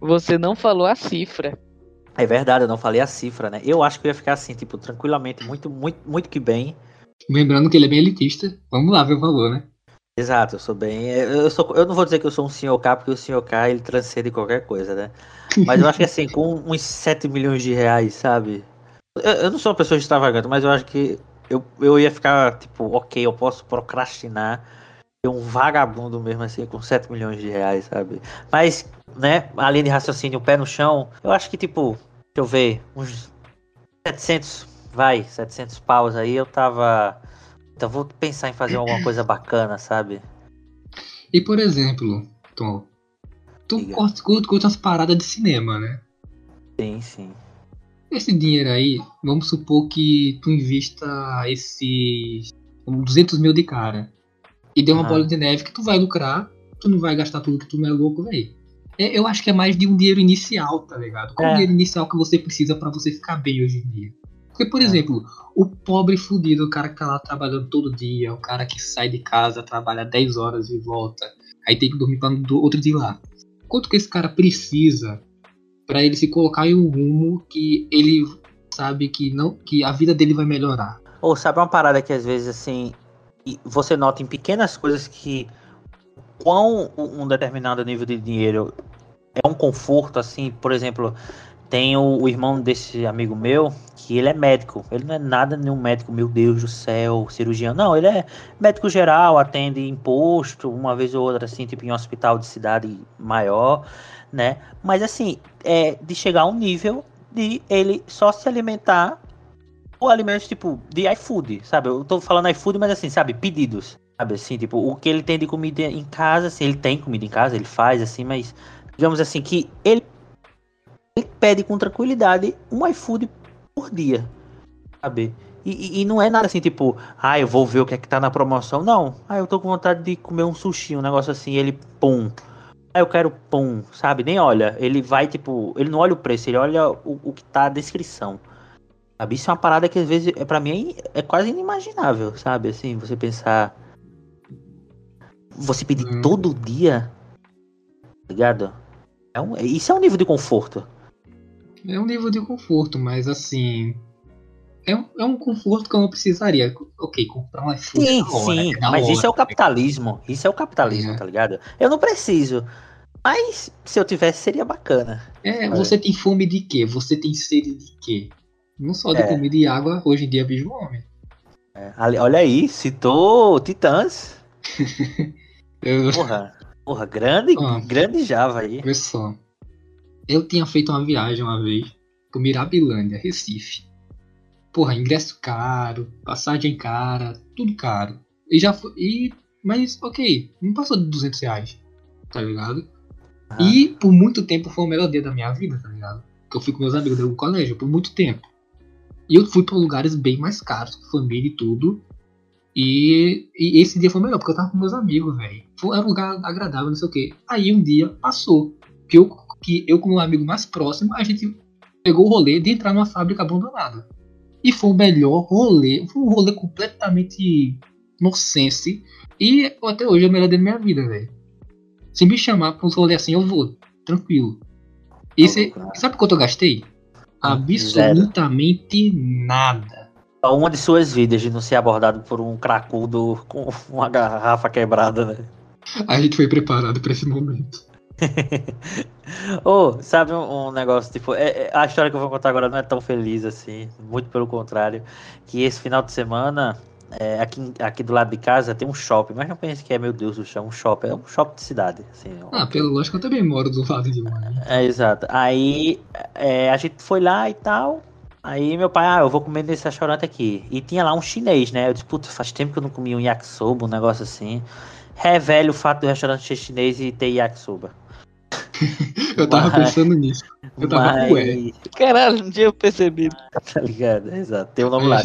você não falou a cifra. É verdade, eu não falei a cifra, né? Eu acho que eu ia ficar assim, tipo, tranquilamente, muito, muito, muito que bem. Lembrando que ele é bem elitista. Vamos lá ver o valor, né? Exato, eu sou bem. Eu, sou, eu não vou dizer que eu sou um senhor K, porque o senhor K ele transcende qualquer coisa, né? Mas eu acho que assim, com uns 7 milhões de reais, sabe? Eu, eu não sou uma pessoa extravagante, mas eu acho que eu, eu ia ficar, tipo, ok, eu posso procrastinar ser um vagabundo mesmo assim, com 7 milhões de reais, sabe? Mas, né, a linha de raciocínio, pé no chão, eu acho que, tipo, deixa eu ver, uns 700, vai, 700 paus aí, eu tava. Então vou pensar em fazer alguma coisa bacana, sabe? E por exemplo, Tom, tu curte, curte, curte umas paradas de cinema, né? Sim, sim. Esse dinheiro aí, vamos supor que tu invista esses 200 mil de cara e dê uma uhum. bola de neve que tu vai lucrar, tu não vai gastar tudo que tu não é louco, velho. É, eu acho que é mais de um dinheiro inicial, tá ligado? Qual é o dinheiro inicial que você precisa para você ficar bem hoje em dia? Porque, por é. exemplo, o pobre fudido, o cara que tá lá trabalhando todo dia, o cara que sai de casa, trabalha 10 horas e volta, aí tem que dormir para do outro dia lá. Quanto que esse cara precisa para ele se colocar em um rumo que ele sabe que não que a vida dele vai melhorar? Ou sabe uma parada que às vezes assim, você nota em pequenas coisas que quão um determinado nível de dinheiro é um conforto, assim, por exemplo, tem o, o, irmão desse amigo meu, que ele é médico. Ele não é nada nenhum médico, meu Deus do céu, cirurgião. Não, ele é médico geral, atende imposto, uma vez ou outra, assim, tipo em um hospital de cidade maior, né? Mas assim, é de chegar a um nível de ele só se alimentar com alimentos tipo de iFood, sabe? Eu tô falando iFood, mas assim, sabe, pedidos. Sabe assim, tipo, o que ele tem de comida em casa, assim, ele tem comida em casa, ele faz assim, mas digamos assim, que ele, ele pede com tranquilidade um iFood por dia, sabe? E, e, não é nada assim, tipo, ah, eu vou ver o que é que tá na promoção. Não, ah, eu tô com vontade de comer um sushi, um negócio assim, ele, pum. Ah, eu quero pum, sabe? Nem olha. Ele vai, tipo, ele não olha o preço, ele olha o, o que tá na descrição. Sabe? Isso é uma parada que às vezes, é, pra mim, é quase inimaginável, sabe? Assim, você pensar. Você pedir hum. todo dia, tá ligado? É um, isso é um nível de conforto. É um nível de conforto, mas assim. É um, é um conforto que eu não precisaria. Ok, comprar um iPhone. Sim, hora, sim, mas hora, isso é o capitalismo. Isso é o capitalismo, é. tá ligado? Eu não preciso. Mas se eu tivesse, seria bacana. É, você tem fome de quê? Você tem sede de quê? Não só de é. comida e água, hoje em dia vejo homem. É, olha aí, citou Titãs. eu... Porra. Porra, grande, ah, grande Java aí. Olha só. Eu tinha feito uma viagem uma vez pro Mirabilândia, Recife. Porra, ingresso caro, passagem cara, tudo caro. E já foi. E, mas, ok, não passou de 200 reais, tá ligado? Ah. E por muito tempo foi o melhor dia da minha vida, tá ligado? Que eu fui com meus amigos do colégio por muito tempo. E eu fui para lugares bem mais caros, com família e tudo. E, e, esse dia foi melhor, porque eu tava com meus amigos, velho. Era um lugar agradável, não sei o que. Aí um dia passou. Que eu, que eu, com um amigo mais próximo, a gente pegou o rolê de entrar numa fábrica abandonada. E foi o melhor rolê. Foi um rolê completamente nonsense. E até hoje é o melhor da minha vida, velho. Se me chamar pra um rolê assim, eu vou. Tranquilo. E cê, sabe quanto eu gastei? Absolutamente Zero. nada uma de suas vidas de não ser abordado por um cracudo com uma garrafa quebrada, né? A gente foi preparado para esse momento. oh, sabe um, um negócio, tipo, é, é, a história que eu vou contar agora não é tão feliz assim, muito pelo contrário. Que esse final de semana, é, aqui, aqui do lado de casa tem um shopping, mas não pense que é, meu Deus do céu, um shopping, é um shopping de cidade. Assim, ah, pelo lógico eu também moro do lado de lá. É, exato. Aí é, a gente foi lá e tal, Aí meu pai, ah, eu vou comer nesse restaurante aqui. E tinha lá um chinês, né? Eu disse, puta, faz tempo que eu não comi um yakisoba, um negócio assim. Revele o fato do restaurante ser chinês e ter yakisoba. eu tava mas, pensando nisso. Eu tava mas... com ele. Caralho, um dia eu percebi. Tá ligado? Exato. Tem o um nome é, lá.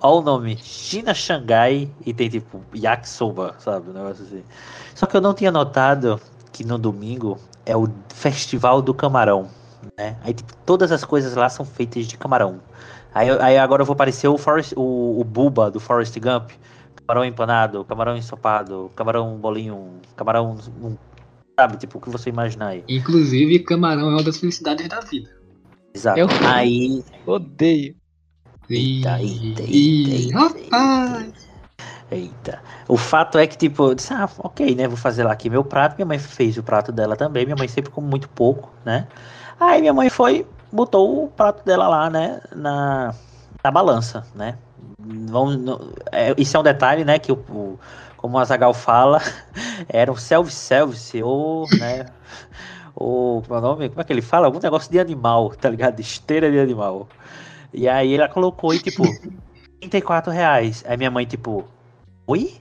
Olha o nome. China Xangai e tem tipo yakisoba, sabe? Um negócio assim. Só que eu não tinha notado que no domingo é o Festival do Camarão né? Aí tipo, todas as coisas lá são feitas de camarão. Aí, aí agora eu vou aparecer o, Forrest, o, o Buba do Forrest Gump. Camarão empanado, camarão ensopado, camarão bolinho, camarão. Um, sabe, tipo, o que você imaginar aí. Inclusive, camarão é uma das felicidades da vida. Exato. Eu aí. Odeio. Eita, eita, eita, eita, eita, O fato é que, tipo, eu disse, ah, ok, né? Vou fazer lá aqui meu prato. Minha mãe fez o prato dela também. Minha mãe sempre come muito pouco, né? Aí minha mãe foi, botou o prato dela lá, né, na, na balança, né. Vamos, é, isso é um detalhe, né, que o, o como o Azagal fala, era um self-service, ou, né, ou, como é o nome, como é que ele fala? Algum negócio de animal, tá ligado? Esteira de animal. E aí ela colocou e, tipo, 34 reais. Aí minha mãe, tipo, oi?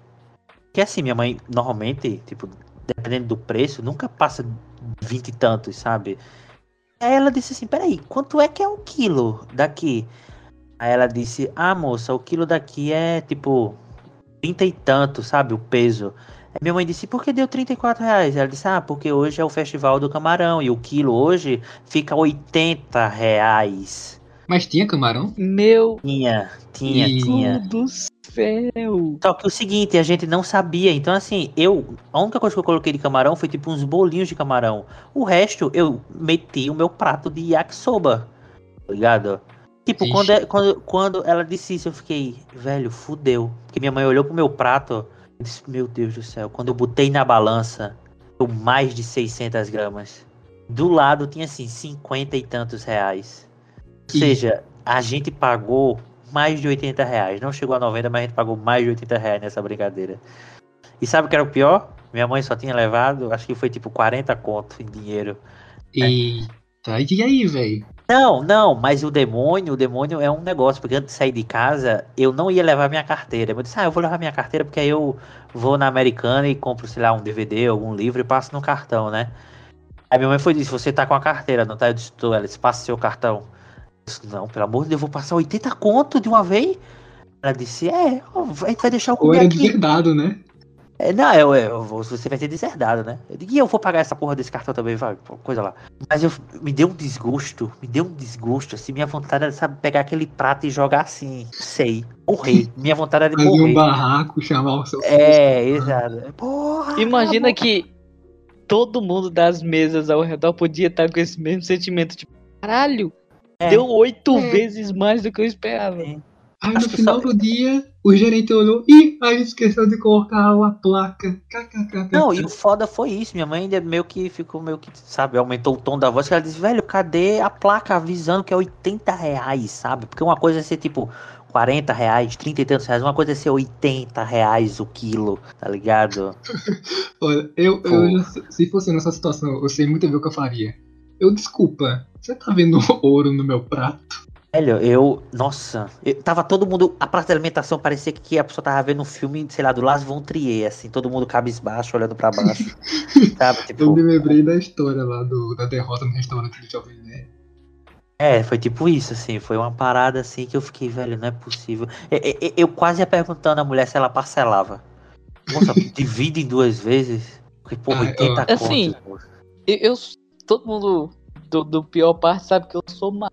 Que assim, minha mãe, normalmente, tipo, dependendo do preço, nunca passa 20 e tantos, sabe? Aí ela disse assim: peraí, quanto é que é um quilo daqui? Aí ela disse: ah, moça, o quilo daqui é tipo 30 e tanto, sabe? O peso. Aí minha mãe disse: por que deu 34 reais? Ela disse: ah, porque hoje é o festival do camarão e o quilo hoje fica 80 reais. Mas tinha camarão? Meu. Tinha, tinha, E- tinha. do céu. Só que o seguinte, a gente não sabia. Então, assim, eu. A única coisa que eu coloquei de camarão foi tipo uns bolinhos de camarão. O resto, eu meti o meu prato de yakisoba. Tá ligado? Tipo, Ixi. quando, é- quando, quando ela disse isso, eu fiquei, velho, fudeu. Porque minha mãe olhou pro meu prato e disse, meu Deus do céu. Quando eu botei na balança, deu mais de 600 gramas. Do lado tinha assim, 50 e tantos reais. Ou Ih. seja, a gente pagou mais de 80 reais. Não chegou a 90, mas a gente pagou mais de 80 reais nessa brincadeira. E sabe o que era o pior? Minha mãe só tinha levado, acho que foi tipo 40 conto em dinheiro. Eita, e aí, velho? Não, não, mas o demônio, o demônio é um negócio, porque antes de sair de casa, eu não ia levar minha carteira. Eu disse, ah, eu vou levar minha carteira porque aí eu vou na Americana e compro, sei lá, um DVD, algum livro e passo no cartão, né? Aí minha mãe foi disse, você tá com a carteira, não tá? Eu disse, tô. Ela disse, passa seu cartão. Eu disse, não, pelo amor de Deus, eu vou passar 80 conto de uma vez? Ela disse, é, ó, a gente vai deixar eu Ou comer era aqui. deserdado, né? É, não, eu, eu vou- você vai ser deserdado, né? Eu digo, e eu vou pagar essa porra desse cartão também, vai, coisa lá. Mas eu, me deu um desgosto, me deu um desgosto, assim, minha vontade era, sabe, pegar aquele prato e jogar assim, sei, morrer. Minha vontade era de Fazer um morrer. barraco, chamar o seu É, exato. Porra! Imagina que todo mundo das mesas ao redor podia estar com esse mesmo sentimento, tipo, caralho, É. deu oito É. vezes mais do que eu esperava. Aí Acho no final só- do dia, o gerente olhou, ih, a gente esqueceu de colocar a placa. KKK. Não, e o foda foi isso. Minha mãe ainda meio que ficou meio que, sabe, aumentou o tom da voz. Que ela disse, velho, cadê a placa avisando que é 80 reais, sabe? Porque uma coisa é ser tipo 40 reais, 30 e tantos reais. Uma coisa é ser 80 reais o quilo, tá ligado? Olha, eu, Pô. eu se fosse nessa situação, eu sei muito bem o que eu faria. Eu, desculpa, você tá vendo ouro no meu prato? Velho, eu. Nossa, eu, tava todo mundo. A praça de alimentação parecia que a pessoa tava vendo um filme, sei lá, do Las Von Trier, assim, todo mundo cabisbaixo, olhando pra baixo. sabe? Eu Tipo, me lembrei da história lá do, da derrota no restaurante do Jovem Nerd. é, foi tipo isso, assim. Foi uma parada assim que eu fiquei, velho, não é possível. Eu, eu, eu quase ia perguntando à mulher se ela parcelava. Moça, divide em duas vezes. Porque, porra, Ah, 80 ó. Assim, contos, moça. Eu, eu- todo mundo do, do pior parte sabe que eu sou ma-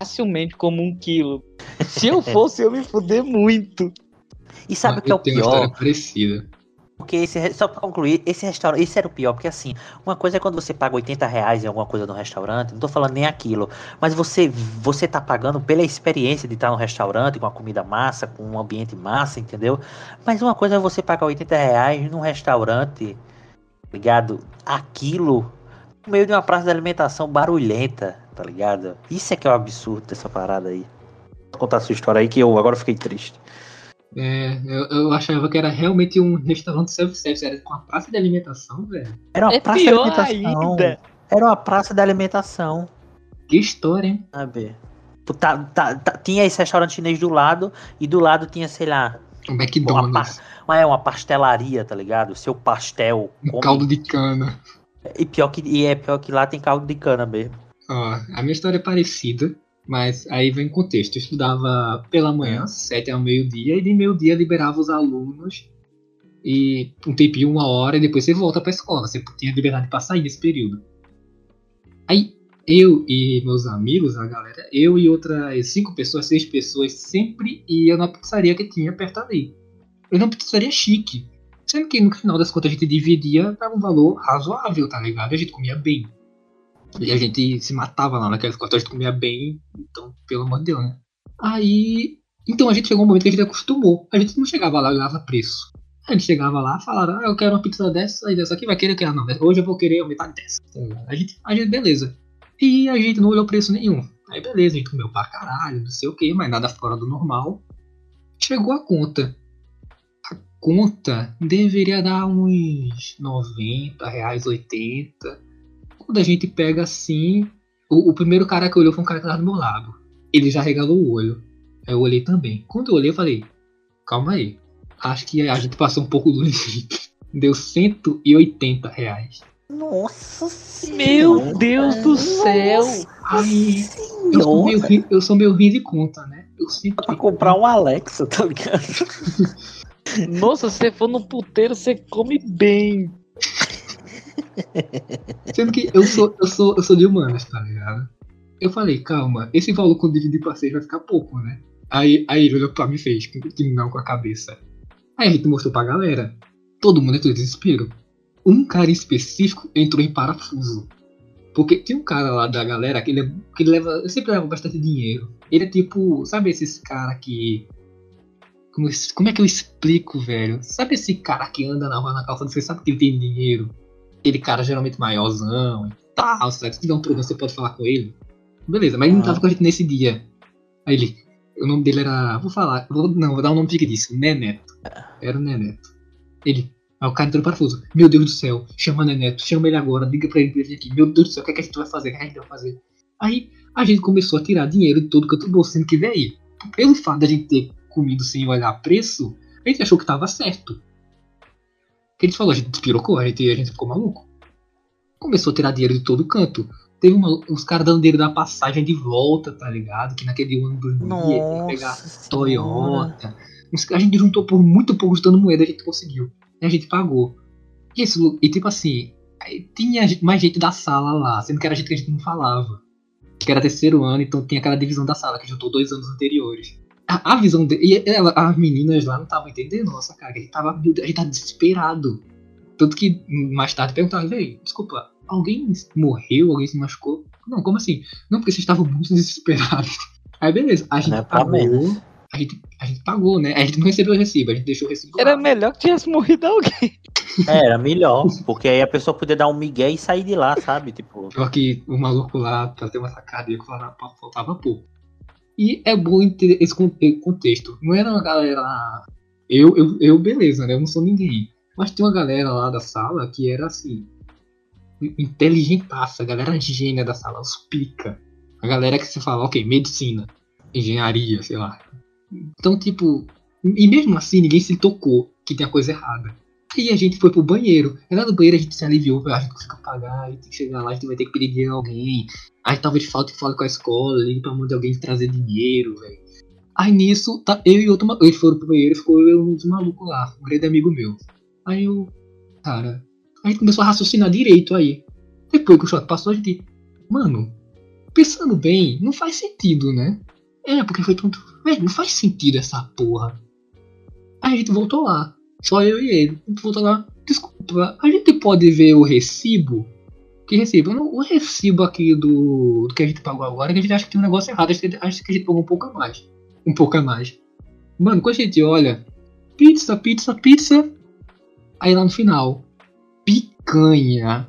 facilmente como um quilo. Se eu fosse, eu me fuder muito. E sabe o que é eu o tenho uma pior? história parecida. Porque esse, só pra concluir, esse restaurante, esse era o pior, porque assim, uma coisa é quando você paga 80 reais em alguma coisa no restaurante, não tô falando nem aquilo, mas você, você tá pagando pela experiência de estar no restaurante, com a comida massa, com um ambiente massa, entendeu? Mas uma coisa é você pagar 80 reais num restaurante, ligado? Aquilo, no meio de uma praça de alimentação barulhenta, tá ligado? Isso é que é o absurdo dessa parada aí. Vou contar a sua história aí que eu agora fiquei triste. É, eu, eu achava que era realmente um restaurante self-service, era com a praça de alimentação, velho. Era uma É praça de alimentação. ainda. Era uma praça de alimentação. Que história, hein? sabe? Tu tá, tá- tá- tinha esse restaurante chinês do lado e do lado tinha, sei lá, Um McDonald's, uma, é uma pastelaria, tá ligado? Seu pastel. um caldo de cana. E pior que e é pior que lá tem caldo de cana mesmo. Ó, a minha história é parecida, mas aí vem contexto. Eu estudava pela manhã, 7 ao meio-dia, e de meio-dia liberava os alunos e um tempinho, uma hora, e depois você volta pra escola. Você tinha liberdade pra sair nesse período. Aí eu e meus amigos, a galera, eu e outras cinco pessoas, seis pessoas, sempre ia na pizzaria que tinha perto ali. Eu uma pizzaria chique. Sendo que no final das contas a gente dividia para um valor razoável, tá ligado? A gente comia bem. E a gente se matava lá naquelas costas, a gente comia bem, então, pelo amor de Deus, né? Aí. Então a gente chegou um momento que a gente acostumou. A gente não chegava lá e olhava preço. A gente chegava lá, falaram, ah, eu quero uma pizza dessa e dessa aqui, vai querer que ah, não, hoje eu vou querer aumentar dessa. A gente, a gente, beleza. E a gente não olhou preço nenhum. Aí beleza, a gente comeu pra caralho, não sei o que, mas nada fora do normal. Chegou a conta. A conta deveria dar uns 90 reais, 80. Quando a gente pega assim, o, o primeiro cara que olhou foi um cara que tava do meu lado. Ele já regalou o olho. Aí eu olhei também. Quando eu olhei, eu falei, calma aí. Acho que a gente passou um pouco do limite. Deu 180 reais. Nossa senhora. Meu Deus do céu! Aí, eu sou, meio, ri- eu sou meio ruim de conta, né? Eu sempre. Pra comprar um Alexa, tá ligado? Nossa, se você for no puteiro, você come bem. Sendo que eu sou, eu sou, eu sou de humanas, tá ligado? eu falei, calma, esse valor quando dividir pra 6 vai ficar pouco, né? Aí, aí ele olhou pra mim e fez, que não com a cabeça. Aí a gente mostrou pra galera. Todo mundo entrou em desespero. Um cara específico entrou em parafuso. Porque tem um cara lá da galera que ele, que ele leva. sempre leva bastante dinheiro. Ele é tipo. Sabe esses cara que. Como, como é que eu explico, velho? Sabe esse cara que anda na rua na calça, você sabe que ele tem dinheiro? Aquele cara geralmente maiorzão e tal, sabe? Se tiver um problema, você pode falar com ele. Beleza, mas ele não tava com a gente nesse dia. Aí ele. O nome dele era. Vou falar. Vou, não, vou dar o um nome fictício. Neneto. Era o Neneto. Ele. Aí o cara entrou no parafuso. Meu Deus do céu, chama o Neneto, chama ele agora, liga pra ele pra ele vir aqui. Meu Deus do céu, o que, é que a gente vai fazer? O que, é que a gente vai fazer? Aí a gente começou a tirar dinheiro de todo canto do bolso, sendo que, velho, pelo fato da gente ter comido sem olhar preço, a gente achou que tava certo. Que a gente falou, a gente despirocou, a gente, a gente ficou maluco. Começou a tirar dinheiro de todo canto. Teve uma, uns caras dando dinheiro da passagem de volta, tá ligado? Que naquele ano ia pegar Toyota. A gente juntou por muito pouco, juntando moeda, a gente conseguiu. E a gente pagou. E, isso, e tipo assim, tinha mais gente da sala lá, sendo que era gente que a gente não falava. Que era terceiro ano, então tinha aquela divisão da sala que juntou dois anos anteriores. A, a visão de, e ela, as meninas lá não estavam entendendo nossa cara, a gente tava, gente tava desesperado. Tanto que mais tarde perguntaram, véi, desculpa, alguém morreu, alguém se machucou? Não, como assim? Não, porque vocês estavam muito desesperados. Aí beleza, a gente é pagou, a gente, a gente pagou, né? A gente não recebeu o recibo, a gente deixou o recibo. Era lá. melhor que tivesse morrido alguém. É, era melhor, porque aí a pessoa podia dar um migué e sair de lá, sabe? Tipo. Pior que o maluco lá, pra ter uma sacada, faltava pouco. E é bom ter esse contexto. Não era uma galera. Eu, eu, eu, beleza, né? Eu não sou ninguém. Mas tem uma galera lá da sala que era assim. Inteligentaça, a galera gênia da sala, os pica. A galera que se fala, ok, medicina, engenharia, sei lá. Então, tipo, e mesmo assim ninguém se tocou que tem a coisa errada. Aí a gente foi pro banheiro. Aí lá no banheiro a gente se aliviou, a gente conseguiu pagar, a gente tem que chegar lá, a gente vai ter que pedir dinheiro a alguém. Aí talvez falte fale com a escola, ligue pra mão de alguém trazer dinheiro, velho. Aí nisso, tá, eu e outro eles foram pro banheiro, ficou eu e um dos malucos lá, um grande amigo meu. Aí eu, cara, a gente começou a raciocinar direito aí. Depois que o choque passou, a gente, mano, pensando bem, não faz sentido, né? É, porque foi tanto. Velho, não faz sentido essa porra. Aí a gente voltou lá. Só eu e ele. A gente voltou lá. Desculpa, a gente pode ver o recibo? Que recibo? O recibo aqui do, do que a gente pagou agora, que a gente acha que tem um negócio errado. Acho que, acho que a gente pagou um pouco a mais. Um pouco a mais. Mano, quando a gente olha, pizza, pizza, pizza. Aí lá no final, picanha.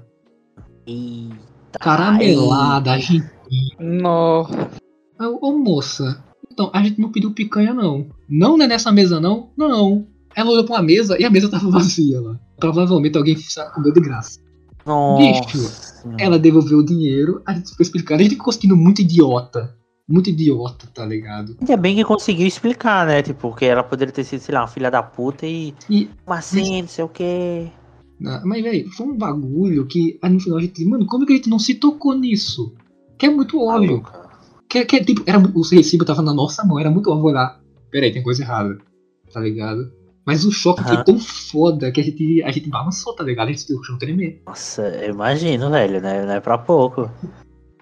Eita, caramelada, argentina. Nossa. Ô moça, então, a gente não pediu picanha, não. Não é nessa mesa, não? Não. Ela olhou pra uma mesa e a mesa tava vazia lá. Provavelmente alguém comeu de graça. Nossa. Bicho, ela devolveu o dinheiro, a gente ficou explicando. A gente ficou sentindo muito idiota. Muito idiota, tá ligado? Ainda bem que conseguiu explicar, né? Tipo, porque ela poderia ter sido, sei lá, uma filha da puta e. e Como assim, mas... não sei o quê. Não, mas, velho, foi um bagulho que aí no final a gente. Mano, como é que a gente não se tocou nisso? Que é muito óbvio. Ah, que, que tipo, era, o recibo tava na nossa mão, era muito óbvio olhar. Peraí, tem coisa errada. Tá ligado? Mas o choque uhum. foi tão foda que a gente, a gente balançou, tá ligado? A gente viu o chão tremer. Nossa, eu imagino, velho, né? Não é pra pouco.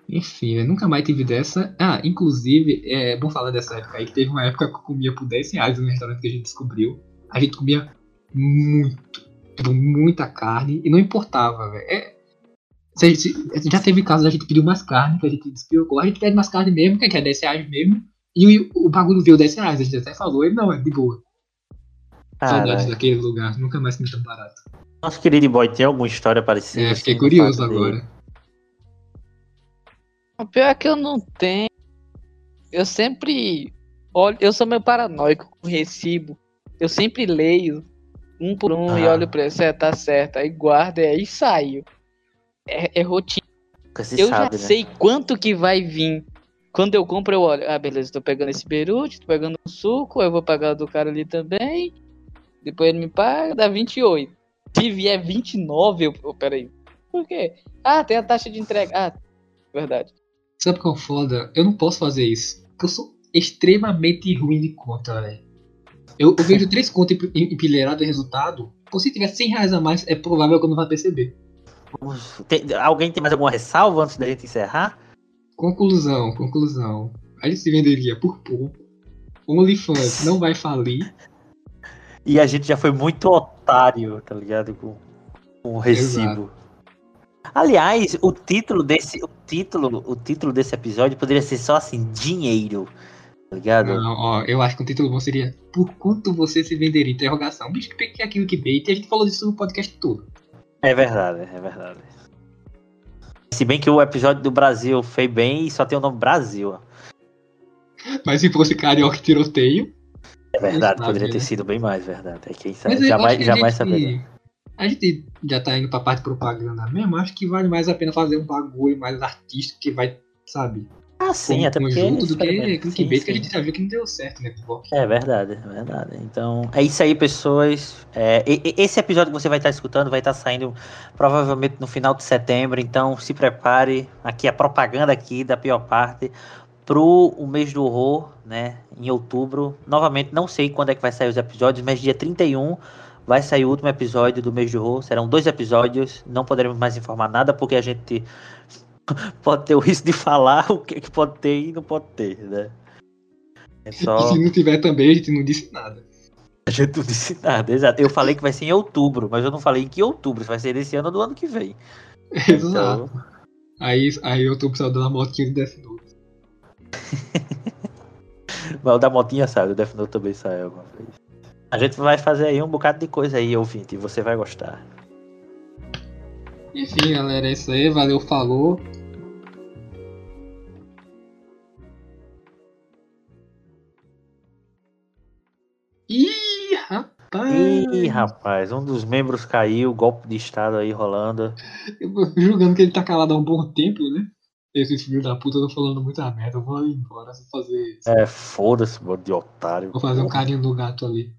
Enfim, eu nunca mais tive dessa. Ah, inclusive, é bom falar dessa época aí, que teve uma época que eu comia por 10 reais no restaurante que a gente descobriu. A gente comia muito. Tipo, muita carne e não importava, velho. É, já teve casos da gente pedir mais carne, que a gente despiocou. A gente pede mais carne mesmo, que é 10 reais mesmo. E o, o bagulho veio 10 reais, a gente até falou, ele não, é de boa. Saudades daquele lugar, nunca mais me tão barato. Nosso querido boy tem alguma história parecida? É, fiquei assim, curioso agora. O pior é que eu não tenho. Eu sempre olho, eu sou meio paranoico com recibo. Eu sempre leio um por um ah. e olho pra isso, é, tá certo. Aí guardo e aí saio é, é rotina. eu sabe, já né? sei quanto que vai vir. Quando eu compro, eu olho, ah, beleza, tô pegando esse berute, tô pegando o suco, eu vou pagar do cara ali também. Depois ele me paga, dá 28. Se vier 29, eu. Oh, peraí. Por quê? Ah, tem a taxa de entrega. Ah, verdade. Sabe qual é foda? Eu não posso fazer isso. Porque eu sou extremamente ruim de conta, velho. Eu, eu, vejo três contas empilhadas em resultado. Se tiver 100 reais a mais, é provável que eu não vá perceber. Tem, alguém tem mais alguma ressalva antes da gente encerrar? Conclusão, conclusão. A gente se venderia por pouco. O OnlyFans não vai falir. E a gente já foi muito otário, tá ligado? Com, com o recibo. Exato. Aliás, o título desse, o título, o título desse episódio poderia ser só assim, dinheiro. Tá ligado? Não, ó, eu acho que o título bom seria Por quanto você se venderia? Interrogação. Bicho, que é aquilo que veio. E a gente falou disso no podcast todo. É verdade, é verdade. Se bem que o episódio do Brasil fez bem e só tem o nome Brasil. Mas se fosse carioca tiroteio. É verdade, poderia ter né? sido bem mais, verdade. É quem sabe, jamais, jamais saberia. A gente já tá indo pra parte de propaganda mesmo, acho que vale mais a pena fazer um bagulho mais artístico que vai, sabe? Ah, sim, até porque. Junto do que clickbait que a gente já viu que não deu certo, né, É verdade, é verdade. Então, é isso aí, pessoas. É, esse episódio que você vai estar escutando vai estar saindo provavelmente no final de setembro, então se prepare. Aqui a propaganda aqui da pior parte pro o mês do horror, né, em outubro. Novamente, não sei quando é que vai sair os episódios, mas dia 31 vai sair o último episódio do mês de horror. Serão dois episódios. Não poderemos mais informar nada porque a gente pode ter o risco de falar o que, que pode ter e não pode ter, né? É só... E se não tiver também, a gente não disse nada. A gente não disse nada, exato. Eu falei que vai ser em outubro, mas eu não falei em que outubro. Vai ser desse ano ou do ano que vem. Exato. Então... Aí, aí eu tô precisando da motinha de Death Note. mas o da motinha sai, o Death Note também sai alguma vez. A gente vai fazer aí um bocado de coisa aí, ouvinte, e você vai gostar. Enfim, galera, é isso aí. Valeu, falou. Ih, rapaz! Ih, rapaz, um dos membros caiu, golpe de estado aí rolando. Eu julgando que ele tá calado há um bom tempo, né? Esse filho da puta tá falando muita merda. Eu vou ali embora, vou fazer. É, foda-se, mano, de otário. Vou fazer um carinho no gato ali.